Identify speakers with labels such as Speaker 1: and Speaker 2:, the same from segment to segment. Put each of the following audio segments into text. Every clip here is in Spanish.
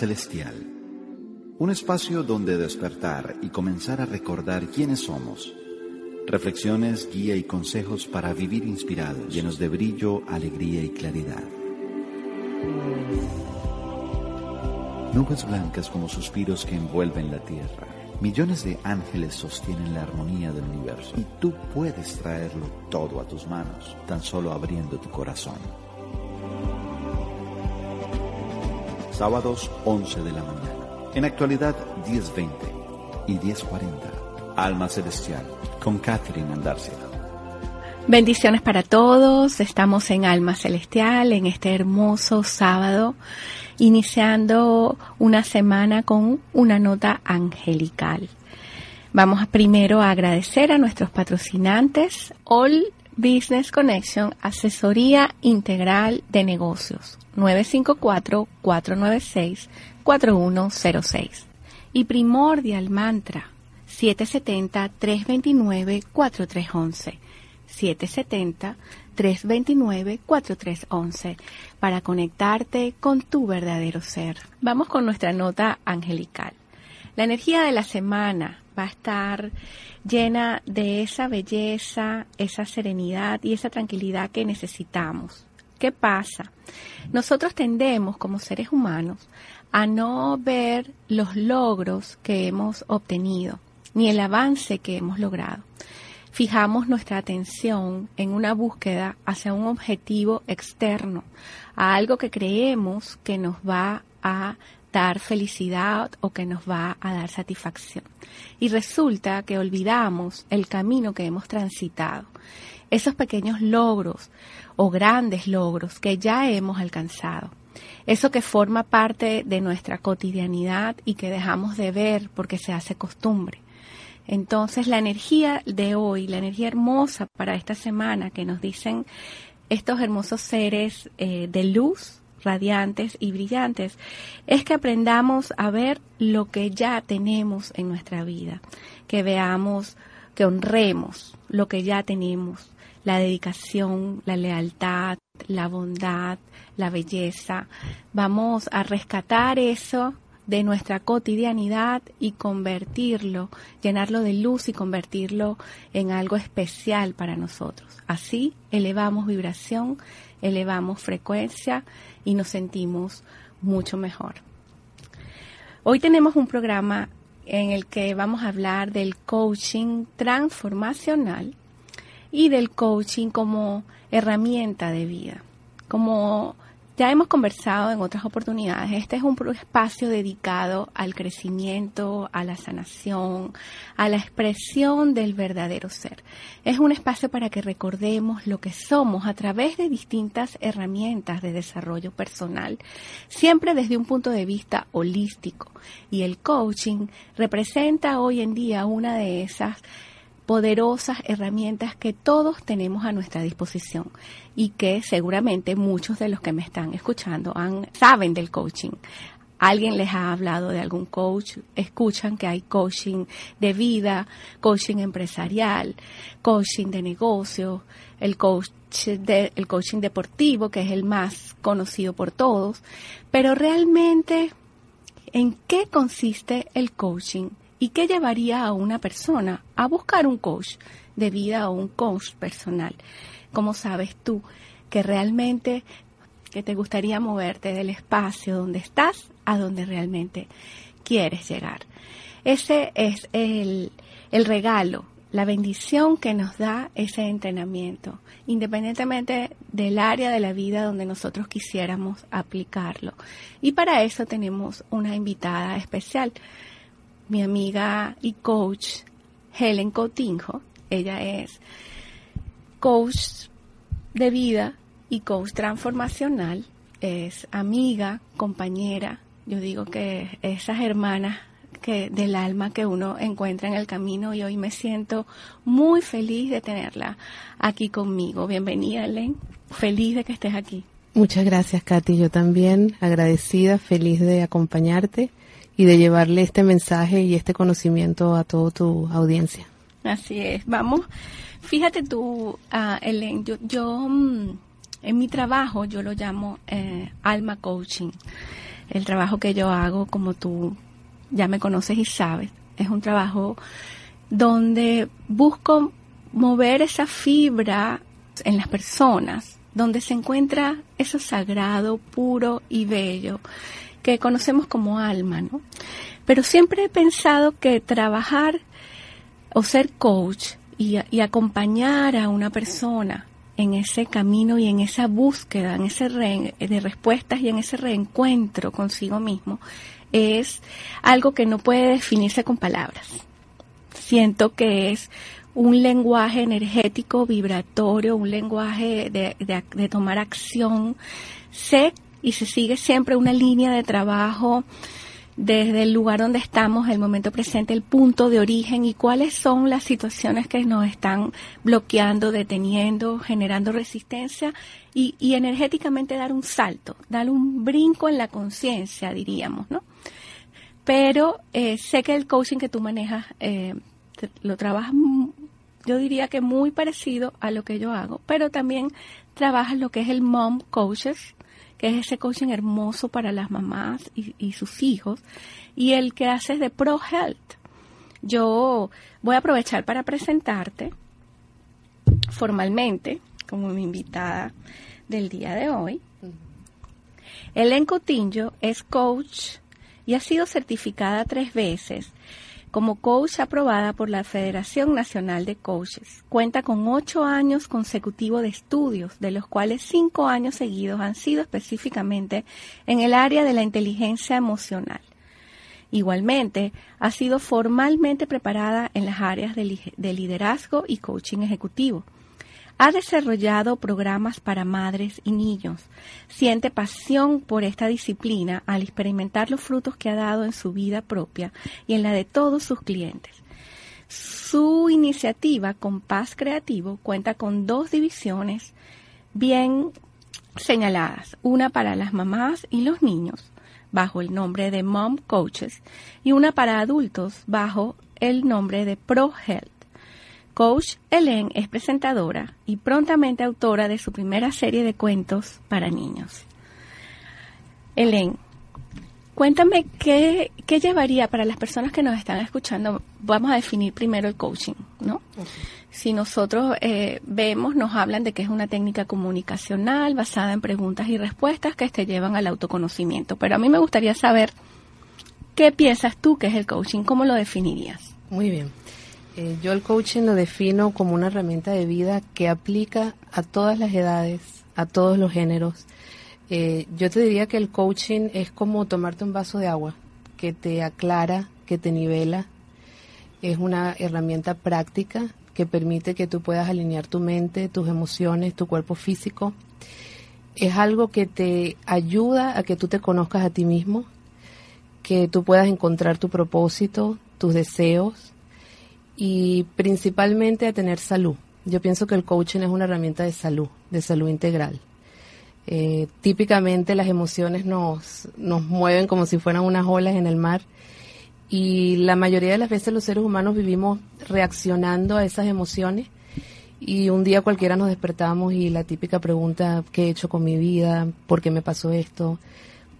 Speaker 1: Celestial. Un espacio donde despertar y comenzar a recordar quiénes somos. Reflexiones, guía y consejos para vivir inspirados, llenos de brillo, alegría y claridad. Nubes blancas como suspiros que envuelven la tierra. Millones de ángeles sostienen la armonía del universo y tú puedes traerlo todo a tus manos, tan solo abriendo tu corazón. Sábados 11 de la mañana. En actualidad 10.20 y 10.40. Alma Celestial con Catherine Andarcia.
Speaker 2: Bendiciones para todos. Estamos en Alma Celestial en este hermoso sábado, iniciando una semana con una nota angelical. Vamos primero a agradecer a nuestros patrocinantes All Business Connection, asesoría integral de negocios, 954-496-4106. Y Primordial Mantra, 770-329-4311. 770-329-4311 para conectarte con tu verdadero ser. Vamos con nuestra nota angelical. La energía de la semana va a estar llena de esa belleza, esa serenidad y esa tranquilidad que necesitamos. ¿Qué pasa? Nosotros tendemos como seres humanos a no ver los logros que hemos obtenido, ni el avance que hemos logrado. Fijamos nuestra atención en una búsqueda hacia un objetivo externo, a algo que creemos que nos va a dar felicidad o que nos va a dar satisfacción. Y resulta que olvidamos el camino que hemos transitado, esos pequeños logros o grandes logros que ya hemos alcanzado. Eso que forma parte de nuestra cotidianidad y que dejamos de ver porque se hace costumbre. Entonces la energía de hoy, la energía hermosa para esta semana que nos dicen estos hermosos seres eh, de luz, radiantes y brillantes, es que aprendamos a ver lo que ya tenemos en nuestra vida, que veamos, que honremos lo que ya tenemos, la dedicación, la lealtad, la bondad, la belleza. Vamos a rescatar eso de nuestra cotidianidad y convertirlo, llenarlo de luz y convertirlo en algo especial para nosotros. Así elevamos vibración, elevamos frecuencia y nos sentimos mucho mejor. Hoy tenemos un programa en el que vamos a hablar del coaching transformacional y del coaching como herramienta de vida, como ya hemos conversado en otras oportunidades, este es un espacio dedicado al crecimiento, a la sanación, a la expresión del verdadero ser. Es un espacio para que recordemos lo que somos a través de distintas herramientas de desarrollo personal, siempre desde un punto de vista holístico. Y el coaching representa hoy en día una de esas poderosas herramientas que todos tenemos a nuestra disposición y que seguramente muchos de los que me están escuchando han, saben del coaching. Alguien les ha hablado de algún coach, escuchan que hay coaching de vida, coaching empresarial, coaching de negocio, el el coaching deportivo, que es el más conocido por todos, pero realmente, ¿en qué consiste el coaching? ¿Y qué llevaría a una persona a buscar un coach de vida o un coach personal? ¿Cómo sabes tú que realmente que te gustaría moverte del espacio donde estás a donde realmente quieres llegar? Ese es el, el regalo, la bendición que nos da ese entrenamiento, independientemente del área de la vida donde nosotros quisiéramos aplicarlo. Y para eso tenemos una invitada especial mi amiga y coach Helen Coutinho. Ella es coach de vida y coach transformacional. Es amiga, compañera. Yo digo que esas hermanas que del alma que uno encuentra en el camino y hoy me siento muy feliz de tenerla aquí conmigo. Bienvenida, Helen. Feliz de que estés aquí.
Speaker 3: Muchas gracias, Katy. Yo también agradecida, feliz de acompañarte y de llevarle este mensaje y este conocimiento a toda tu audiencia.
Speaker 2: Así es. Vamos, fíjate tú, uh, yo, yo mm, en mi trabajo yo lo llamo eh, alma coaching. el trabajo que yo hago, como tú ya me conoces y sabes, es un trabajo donde busco mover esa fibra en las personas, donde se encuentra eso sagrado, puro y bello que conocemos como alma, ¿no? Pero siempre he pensado que trabajar o ser coach y, y acompañar a una persona en ese camino y en esa búsqueda, en ese de respuestas y en ese reencuentro consigo mismo, es algo que no puede definirse con palabras. Siento que es un lenguaje energético, vibratorio, un lenguaje de, de tomar acción. Sé y se sigue siempre una línea de trabajo desde el lugar donde estamos, el momento presente, el punto de origen y cuáles son las situaciones que nos están bloqueando, deteniendo, generando resistencia y, energéticamente dar un salto, dar un brinco en la conciencia, diríamos, ¿no? Pero eh, sé que el coaching que tú manejas eh, lo trabajas, yo diría que muy parecido a lo que yo hago, pero también trabajas lo que es el mom coaches, que es ese coaching hermoso para las mamás y, sus hijos, y el que haces de Pro Health. Yo voy a aprovechar para presentarte formalmente como mi invitada del día de hoy. Ellen Cotinjo es coach y ha sido certificada tres veces como coach aprobada por la Federación Nacional de Coaches. Cuenta con ocho años consecutivos de estudios, de los cuales cinco años seguidos han sido específicamente en el área de la inteligencia emocional. Igualmente, ha sido formalmente preparada en las áreas de liderazgo y coaching ejecutivo ha desarrollado programas para madres y niños. Siente pasión por esta disciplina al experimentar los frutos que ha dado en su vida propia y en la de todos sus clientes. Su iniciativa Compás Creativo cuenta con dos divisiones bien señaladas, una para las mamás y los niños, bajo el nombre de Mom Coaches, y una para adultos, bajo el nombre de Pro Health. Coach Helen es presentadora y prontamente autora de su primera serie de cuentos para niños. Helen, cuéntame qué, llevaría para las personas que nos están escuchando. Vamos a definir primero el coaching, ¿no? Si nosotros eh, vemos, nos hablan de que es una técnica comunicacional basada en preguntas y respuestas que te llevan al autoconocimiento. Pero a mí me gustaría saber qué piensas tú que es el coaching, cómo lo definirías.
Speaker 3: Muy bien. Eh, yo el coaching lo defino como una herramienta de vida que aplica a todas las edades, a todos los géneros. Eh, yo te diría que el coaching es como tomarte un vaso de agua que te aclara, que te nivela. Es una herramienta práctica que permite que tú puedas alinear tu mente, tus emociones, tu cuerpo físico. Es algo que te ayuda a que tú te conozcas a ti mismo, que tú puedas encontrar tu propósito, tus deseos, y principalmente a tener salud. Yo pienso que el coaching es una herramienta de salud, de salud integral. Eh, típicamente las emociones nos, nos mueven como si fueran unas olas en el mar y la mayoría de las veces los seres humanos vivimos reaccionando a esas emociones y un día cualquiera nos despertamos y la típica pregunta, ¿qué he hecho con mi vida? ¿Por qué me pasó esto?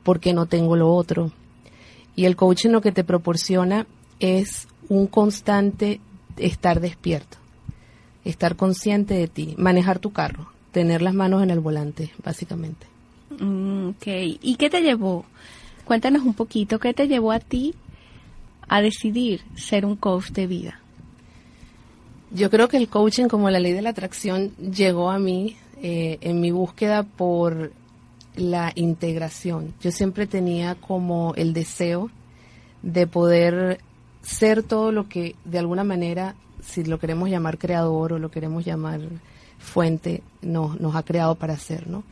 Speaker 3: ¿Por qué no tengo lo otro? Y el coaching lo que te proporciona es un constante estar despierto, estar consciente de ti, manejar tu carro, tener las manos en el volante, básicamente.
Speaker 2: Mm, ok, ¿y qué te llevó? Cuéntanos un poquito, ¿qué te llevó a ti a decidir ser un coach de vida?
Speaker 3: Yo creo que el coaching, como la ley de la atracción, llegó a mí eh, en mi búsqueda por la integración. Yo siempre tenía como el deseo de poder ser todo lo que de alguna manera, si lo queremos llamar creador o lo queremos llamar fuente, nos, ha creado para ser, ¿no?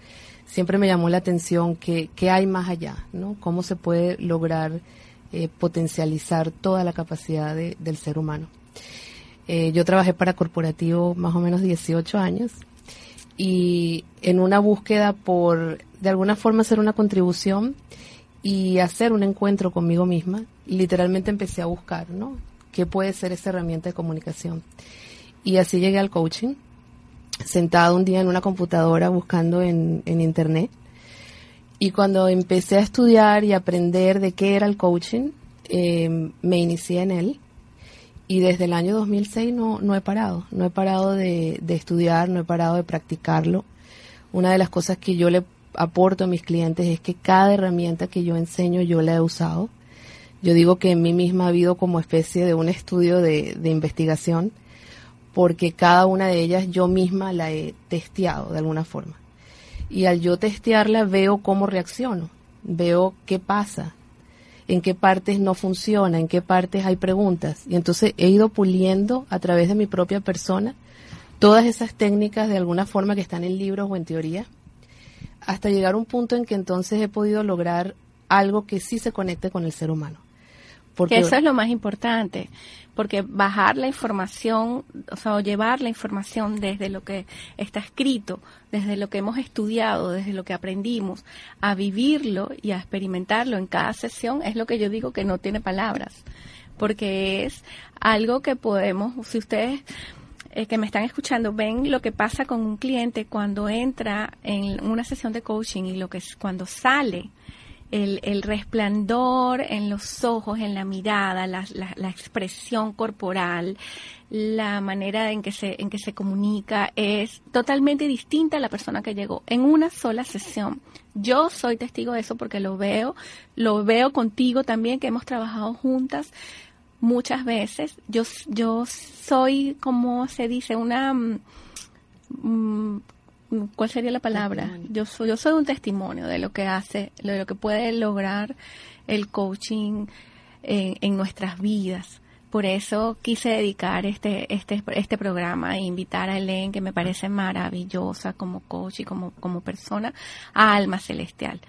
Speaker 3: Siempre me llamó la atención que, que hay más allá, ¿no? Cómo se puede lograr eh, potencializar toda la capacidad del ser humano. Eh, yo trabajé para corporativo más o menos 18 años y en una búsqueda por de alguna forma hacer una contribución y hacer un encuentro conmigo misma, literalmente empecé a buscar, ¿no? ¿Qué puede ser esa herramienta de comunicación? Y así llegué al coaching, sentado un día en una computadora buscando en, en internet. Y cuando empecé a estudiar y aprender de qué era el coaching, eh, me inicié en él. Y desde el año 2006 no, no he parado, no he parado de, de estudiar, no he parado de practicarlo. Una de las cosas que yo le aporto a mis clientes es que cada herramienta que yo enseño yo la he usado. Yo digo que en mí misma ha habido como especie de un estudio de, investigación porque cada una de ellas yo misma la he testeado de alguna forma. Y al yo testearla veo cómo reacciono, veo qué pasa, en qué partes no funciona, en qué partes hay preguntas. Y entonces he ido puliendo a través de mi propia persona todas esas técnicas de alguna forma que están en libros o en teoría, hasta llegar a un punto en que entonces he podido lograr algo que sí se conecte con el ser humano.
Speaker 2: Porque eso es lo más importante, porque bajar la información, o sea, o llevar la información desde lo que está escrito, desde lo que hemos estudiado, desde lo que aprendimos, a vivirlo y a experimentarlo en cada sesión, es lo que yo digo que no tiene palabras, porque es algo que podemos, si ustedes eh, que me están escuchando ven lo que pasa con un cliente cuando entra en una sesión de coaching y lo que es cuando sale el, el resplandor en los ojos, en la mirada, la, la, expresión corporal, la manera en que se en que se comunica es totalmente distinta a la persona que llegó en una sola sesión. Yo soy testigo de eso porque lo veo, lo veo contigo también que hemos trabajado juntas muchas veces. Yo yo soy como se dice una mm, mm, ¿cuál sería la palabra? Yo soy, yo soy un testimonio de lo que hace, de lo que puede lograr el coaching en, en nuestras vidas. Por eso quise dedicar este, este, este programa e invitar a Elen, que me parece maravillosa como coach y como, como persona, a Alma Celestial.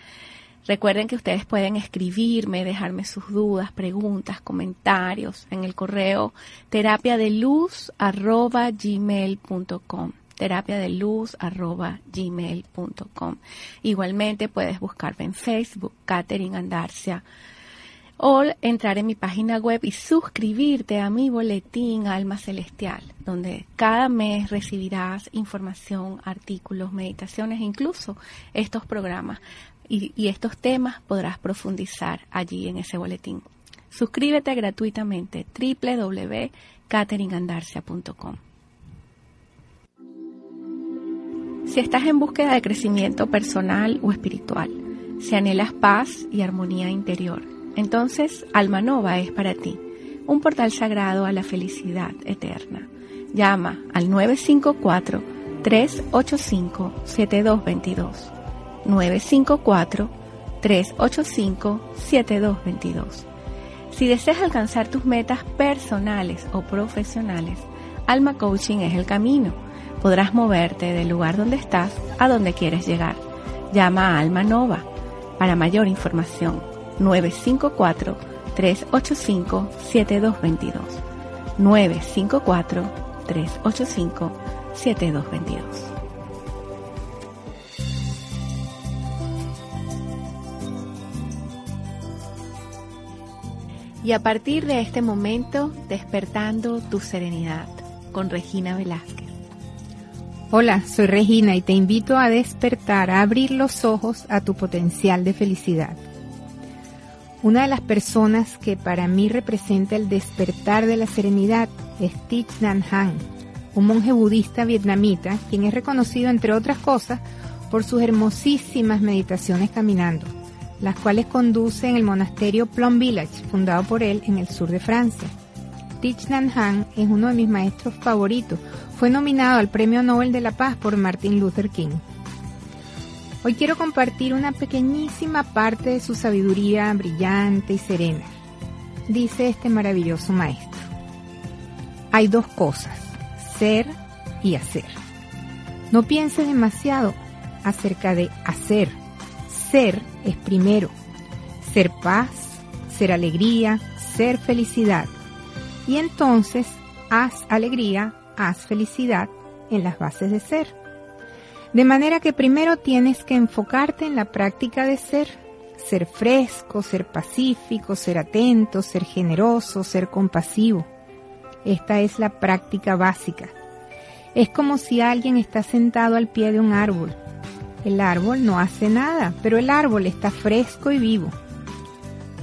Speaker 2: Recuerden que ustedes pueden escribirme, dejarme sus dudas, preguntas, comentarios en el correo terapia de luz arroba gmail.com terapia de luz arroba gmail.com. Igualmente puedes buscarme en Facebook, Catherine Andarcia, o entrar en mi página web y suscribirte a mi boletín Alma Celestial, donde cada mes recibirás información, artículos, meditaciones, incluso estos programas y, estos temas podrás profundizar allí en ese boletín. Suscríbete gratuitamente www.catherineandarcia.com. Si estás en búsqueda de crecimiento personal o espiritual, si anhelas paz y armonía interior, entonces Alma Nova es para ti, un portal sagrado a la felicidad eterna. Llama al 954-385-7222. 954-385-7222. Si deseas alcanzar tus metas personales o profesionales, Alma Coaching es el camino podrás moverte del lugar donde estás a donde quieres llegar. Llama a Alma Nova. Para mayor información, 954-385-7222. 954-385-7222. Y a partir de este momento, despertando tu serenidad con Regina Velázquez.
Speaker 4: Hola, soy Regina y te invito a despertar, a abrir los ojos a tu potencial de felicidad. Una de las personas que para mí representa el despertar de la serenidad es Thich Nhat Hanh, un monje budista vietnamita, quien es reconocido entre otras cosas por sus hermosísimas meditaciones caminando, las cuales conduce el monasterio Plum Village, fundado por él en el sur de Francia. Thich Nhat Hanh es uno de mis maestros favoritos fue nominado al Premio Nobel de la Paz por Martin Luther King. Hoy quiero compartir una pequeñísima parte de su sabiduría brillante y serena. Dice este maravilloso maestro. Hay dos cosas, ser y hacer. No pienses demasiado acerca de hacer. Ser es primero. Ser paz, ser alegría, ser felicidad. Y entonces haz alegría haz felicidad en las bases de ser. De manera que primero tienes que enfocarte en la práctica de ser, ser fresco, ser pacífico, ser atento, ser generoso, ser compasivo. Esta es la práctica básica. Es como si alguien está sentado al pie de un árbol. El árbol no hace nada, pero el árbol está fresco y vivo.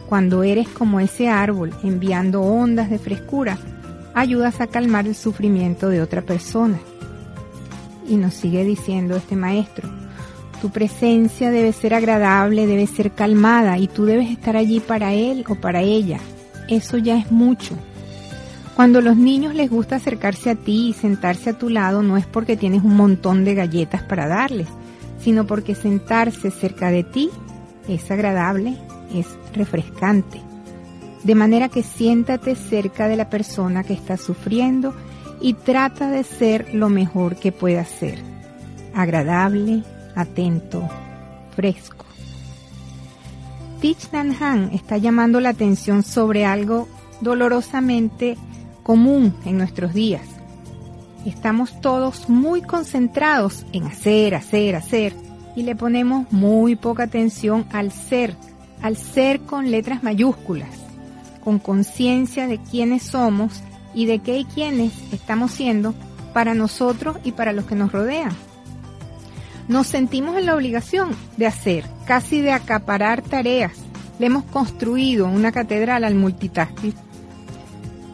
Speaker 4: Cuando eres como ese árbol, enviando ondas de frescura, ayudas a calmar el sufrimiento de otra persona. Y nos sigue diciendo este maestro, tu presencia debe ser agradable, debe ser calmada y tú debes estar allí para él o para ella. Eso ya es mucho. Cuando los niños les gusta acercarse a ti y sentarse a tu lado no es porque tienes un montón de galletas para darles, sino porque sentarse cerca de ti es agradable, es refrescante. De manera que siéntate cerca de la persona que está sufriendo y trata de ser lo mejor que puedas ser. Agradable, atento, fresco. Thich Nhat Hanh está llamando la atención sobre algo dolorosamente común en nuestros días. Estamos todos muy concentrados en hacer, hacer, hacer y le ponemos muy poca atención al ser, al ser con letras mayúsculas, con conciencia de quiénes somos y de qué y quiénes estamos siendo para nosotros y para los que nos rodean nos sentimos en la obligación de hacer, casi de acaparar tareas. Le hemos construido una catedral al multitasking.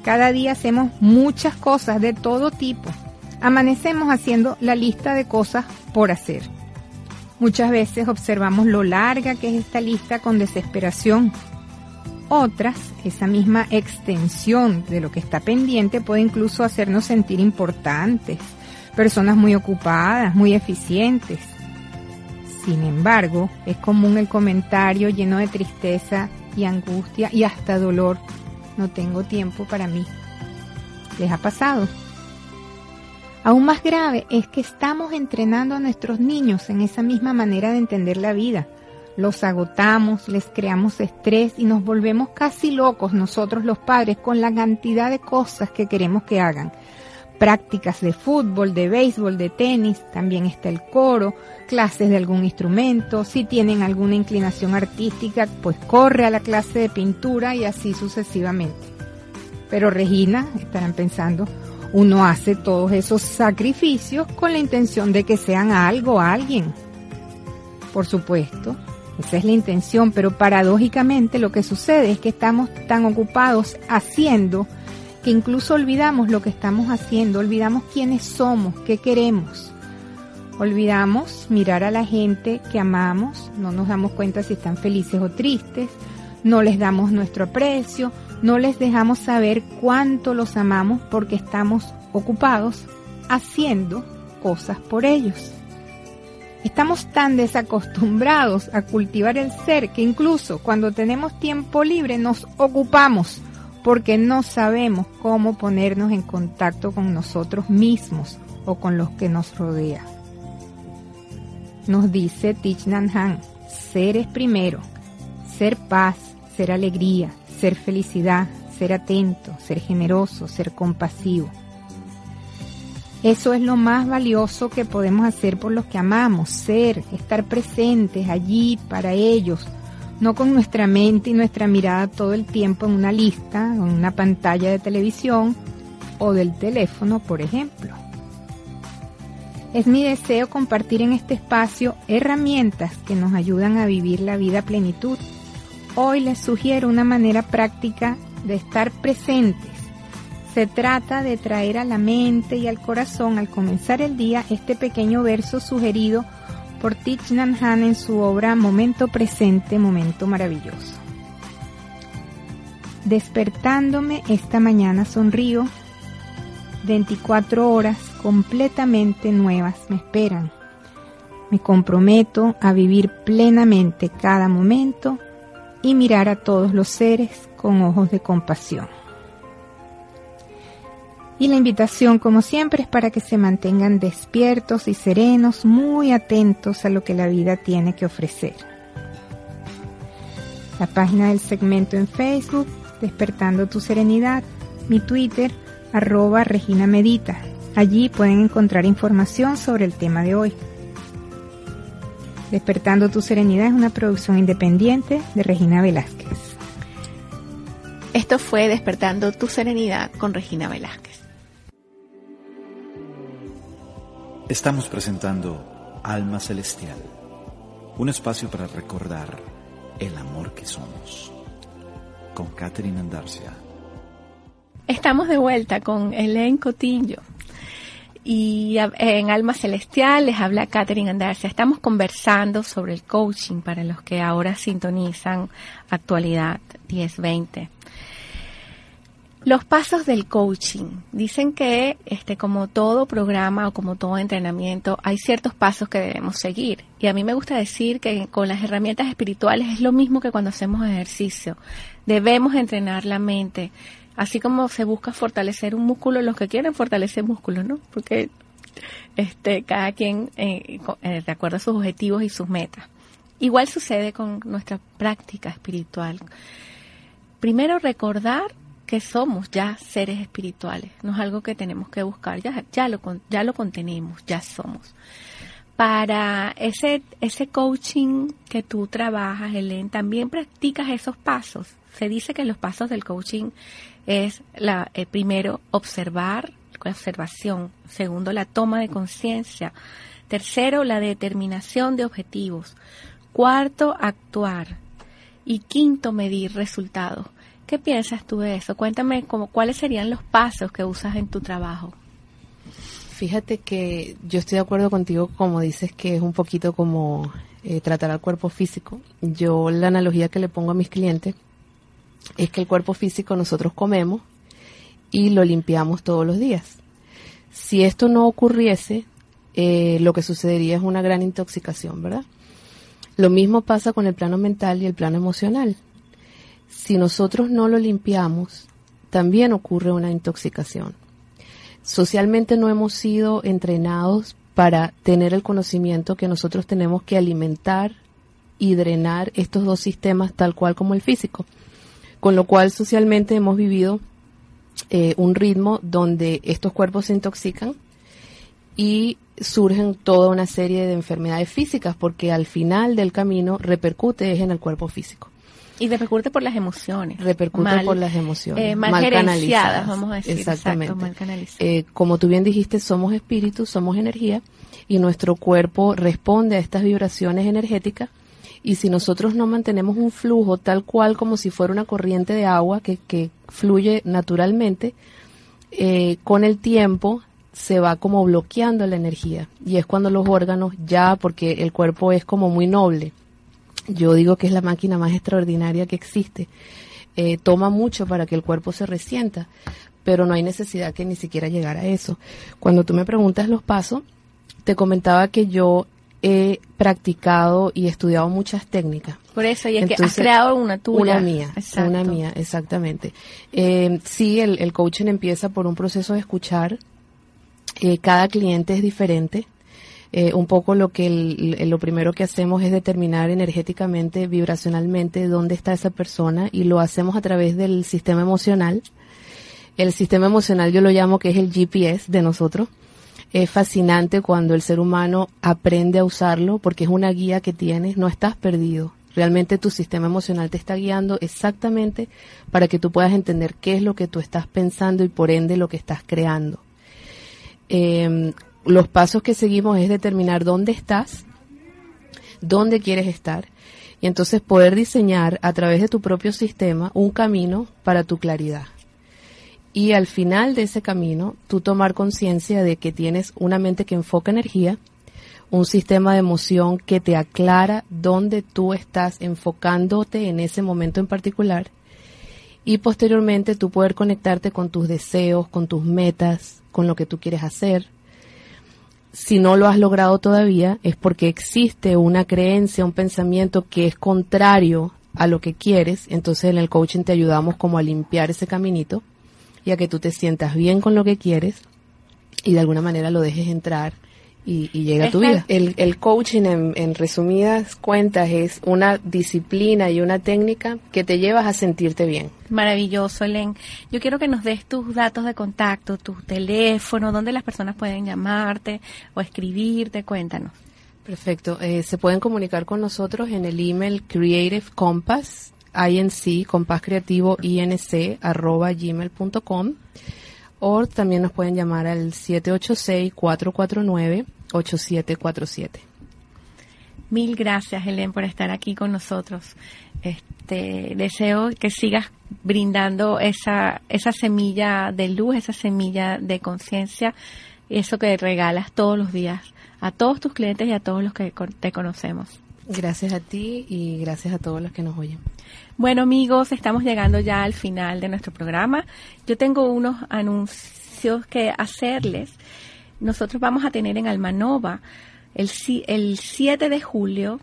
Speaker 4: Cada día hacemos muchas cosas de todo tipo. Amanecemos haciendo la lista de cosas por hacer. Muchas veces observamos lo larga que es esta lista con desesperación. Otras, esa misma extensión de lo que está pendiente puede incluso hacernos sentir importantes, personas muy ocupadas, muy eficientes. Sin embargo, es común el comentario lleno de tristeza y angustia y hasta dolor. No tengo tiempo para mí. ¿Les ha pasado? Aún más grave es que estamos entrenando a nuestros niños en esa misma manera de entender la vida. Los agotamos, les creamos estrés y nos volvemos casi locos nosotros los padres con la cantidad de cosas que queremos que hagan prácticas de fútbol, de béisbol, de tenis, también está el coro, clases de algún instrumento, si tienen alguna inclinación artística, pues corre a la clase de pintura y así sucesivamente. Pero Regina, estarán pensando, uno hace todos esos sacrificios con la intención de que sean algo, alguien. Por supuesto, esa es la intención, pero paradójicamente lo que sucede es que estamos tan ocupados haciendo que incluso olvidamos lo que estamos haciendo, olvidamos quiénes somos, qué queremos. Olvidamos mirar a la gente que amamos, no nos damos cuenta si están felices o tristes, no les damos nuestro aprecio, no les dejamos saber cuánto los amamos porque estamos ocupados haciendo cosas por ellos. Estamos tan desacostumbrados a cultivar el ser que incluso cuando tenemos tiempo libre nos ocupamos porque no sabemos cómo ponernos en contacto con nosotros mismos o con los que nos rodean. Nos dice Thich Nhat Hanh, ser es primero, ser paz, ser alegría, ser felicidad, ser atento, ser generoso, ser compasivo. Eso es lo más valioso que podemos hacer por los que amamos, ser, estar presentes allí para ellos, no con nuestra mente y nuestra mirada todo el tiempo en una lista, en una pantalla de televisión o del teléfono, por ejemplo. Es mi deseo compartir en este espacio herramientas que nos ayudan a vivir la vida a plenitud. Hoy les sugiero una manera práctica de estar presentes. Se trata de traer a la mente y al corazón al comenzar el día este pequeño verso sugerido por Thich Nhat Hanh en su obra Momento Presente, Momento Maravilloso. Despertándome esta mañana sonrío. 24 horas completamente nuevas me esperan. Me comprometo a vivir plenamente cada momento y mirar a todos los seres con ojos de compasión. Y la invitación, como siempre, es para que se mantengan despiertos y serenos, muy atentos a lo que la vida tiene que ofrecer. La página del segmento en Facebook, Despertando tu Serenidad, mi Twitter, arroba Regina Medita. Allí pueden encontrar información sobre el tema de hoy. Despertando tu Serenidad es una producción independiente de Regina Velázquez.
Speaker 2: Esto fue Despertando tu Serenidad con Regina Velázquez.
Speaker 1: Estamos presentando Alma Celestial, un espacio para recordar el amor que somos. Con Catherine Andarcia.
Speaker 2: Estamos de vuelta con Elaine Cotillo. Y en Alma Celestial les habla Catherine Andarcia. Estamos conversando sobre el coaching para los que ahora sintonizan actualidad 1020. Los pasos del coaching. Dicen que este como todo programa o como todo entrenamiento hay ciertos pasos que debemos seguir. Y a mí me gusta decir que con las herramientas espirituales es lo mismo que cuando hacemos ejercicio. Debemos entrenar la mente. Así como se busca fortalecer un músculo, los que quieren fortalecer músculo, ¿no? Porque este cada quien eh, eh, de acuerdo a sus objetivos y sus metas. Igual sucede con nuestra práctica espiritual. Primero recordar que somos ya seres espirituales, no es algo que tenemos que buscar, ya, ya, lo, ya lo contenemos, ya somos. Para ese, ese coaching que tú trabajas, Helen, también practicas esos pasos. Se dice que los pasos del coaching es la, eh, primero observar, la observación, segundo la toma de conciencia, tercero la determinación de objetivos, cuarto actuar y quinto medir resultados. ¿Qué piensas tú de eso? Cuéntame como, cuáles serían los pasos que usas en tu trabajo.
Speaker 3: Fíjate que yo estoy de acuerdo contigo, como dices, que es un poquito como eh, tratar al cuerpo físico. Yo la analogía que le pongo a mis clientes es que el cuerpo físico nosotros comemos y lo limpiamos todos los días. Si esto no ocurriese, eh, lo que sucedería es una gran intoxicación, ¿verdad? Lo mismo pasa con el plano mental y el plano emocional si nosotros no lo limpiamos, también ocurre una intoxicación. Socialmente no hemos sido entrenados para tener el conocimiento que nosotros tenemos que alimentar y drenar estos dos sistemas tal cual como el físico. Con lo cual socialmente hemos vivido eh, un ritmo donde estos cuerpos se intoxican y surgen toda una serie de enfermedades físicas porque al final del camino repercute en el cuerpo físico.
Speaker 2: Y repercute por las emociones.
Speaker 3: Repercute por las emociones.
Speaker 2: Eh, mal, canalizadas, vamos a decir.
Speaker 3: Exactamente. eh, como tú bien dijiste, somos espíritus, somos energía y nuestro cuerpo responde a estas vibraciones energéticas y si nosotros no mantenemos un flujo tal cual como si fuera una corriente de agua que, que fluye naturalmente, eh, con el tiempo se va como bloqueando la energía y es cuando los órganos ya, porque el cuerpo es como muy noble, yo digo que es la máquina más extraordinaria que existe. Eh, toma mucho para que el cuerpo se resienta, pero no hay necesidad que ni siquiera llegara a eso. Cuando tú me preguntas los pasos, te comentaba que yo he practicado y estudiado muchas técnicas.
Speaker 2: Por eso, y es que has creado una tuya.
Speaker 3: Una mía, una mía, exactamente. Eh, sí, el, el, coaching empieza por un proceso de escuchar. Eh, cada cliente es diferente. Eh, un poco lo que lo primero que hacemos es determinar energéticamente, vibracionalmente, dónde está esa persona y lo hacemos a través del sistema emocional. El sistema emocional yo lo llamo que es el GPS de nosotros. Es fascinante cuando el ser humano aprende a usarlo porque es una guía que tienes, no estás perdido. Realmente tu sistema emocional te está guiando exactamente para que tú puedas entender qué es lo que tú estás pensando y por ende lo que estás creando. Eh, los pasos que seguimos es determinar dónde estás, dónde quieres estar, y entonces poder diseñar a través de tu propio sistema un camino para tu claridad. Y al final de ese camino, tú tomar conciencia de que tienes una mente que enfoca energía, un sistema de emoción que te aclara dónde tú estás enfocándote en ese momento en particular, y posteriormente tú poder conectarte con tus deseos, con tus metas, con lo que tú quieres hacer, si no lo has logrado todavía, es porque existe una creencia, un pensamiento que es contrario a lo que quieres. Entonces en el coaching te ayudamos como a limpiar ese caminito y a que tú te sientas bien con lo que quieres y de alguna manera lo dejes entrar y, llega a tu vida. El, el coaching, en, resumidas cuentas, es una disciplina y una técnica que te llevas a sentirte bien.
Speaker 2: Maravilloso, Len. Yo quiero que nos des tus datos de contacto, tu teléfono, dónde las personas pueden llamarte o escribirte. Cuéntanos.
Speaker 3: Perfecto. Eh, se pueden comunicar con nosotros en el email Creative Compass, inc, compás creativo, inc, arroba gmail.com o también nos pueden llamar al 786-449-8747.
Speaker 2: Mil gracias, Helen, por estar aquí con nosotros. Este, deseo que sigas brindando esa, esa semilla de luz, esa semilla de conciencia, eso que regalas todos los días a todos tus clientes y a todos los que te conocemos.
Speaker 3: Gracias a ti y gracias a todos los que nos oyen.
Speaker 2: Bueno amigos, estamos llegando ya al final de nuestro programa. Yo tengo unos anuncios que hacerles. Nosotros vamos a tener en Almanova el, el 7 de julio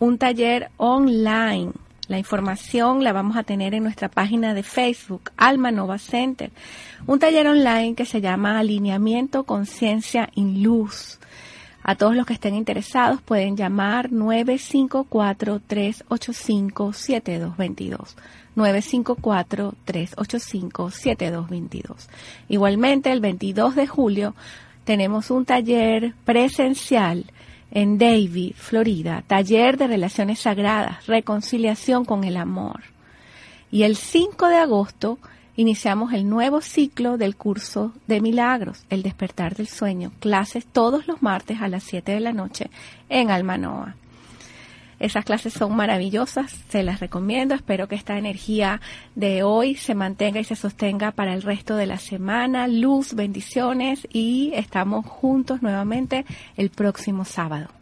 Speaker 2: un taller online. La información la vamos a tener en nuestra página de Facebook, Almanova Center. Un taller online que se llama Alineamiento Conciencia in Luz. A todos los que estén interesados pueden llamar 954-385-7222. 954-385-7222. Igualmente, el 22 de julio tenemos un taller presencial en Davie, Florida, taller de relaciones sagradas, reconciliación con el amor. Y el 5 de agosto iniciamos el nuevo ciclo del curso de milagros, el despertar del sueño, clases todos los martes a las 7 de la noche en Almanoa. Esas clases son maravillosas, se las recomiendo, espero que esta energía de hoy se mantenga y se sostenga para el resto de la semana. Luz, bendiciones y estamos juntos nuevamente el próximo sábado.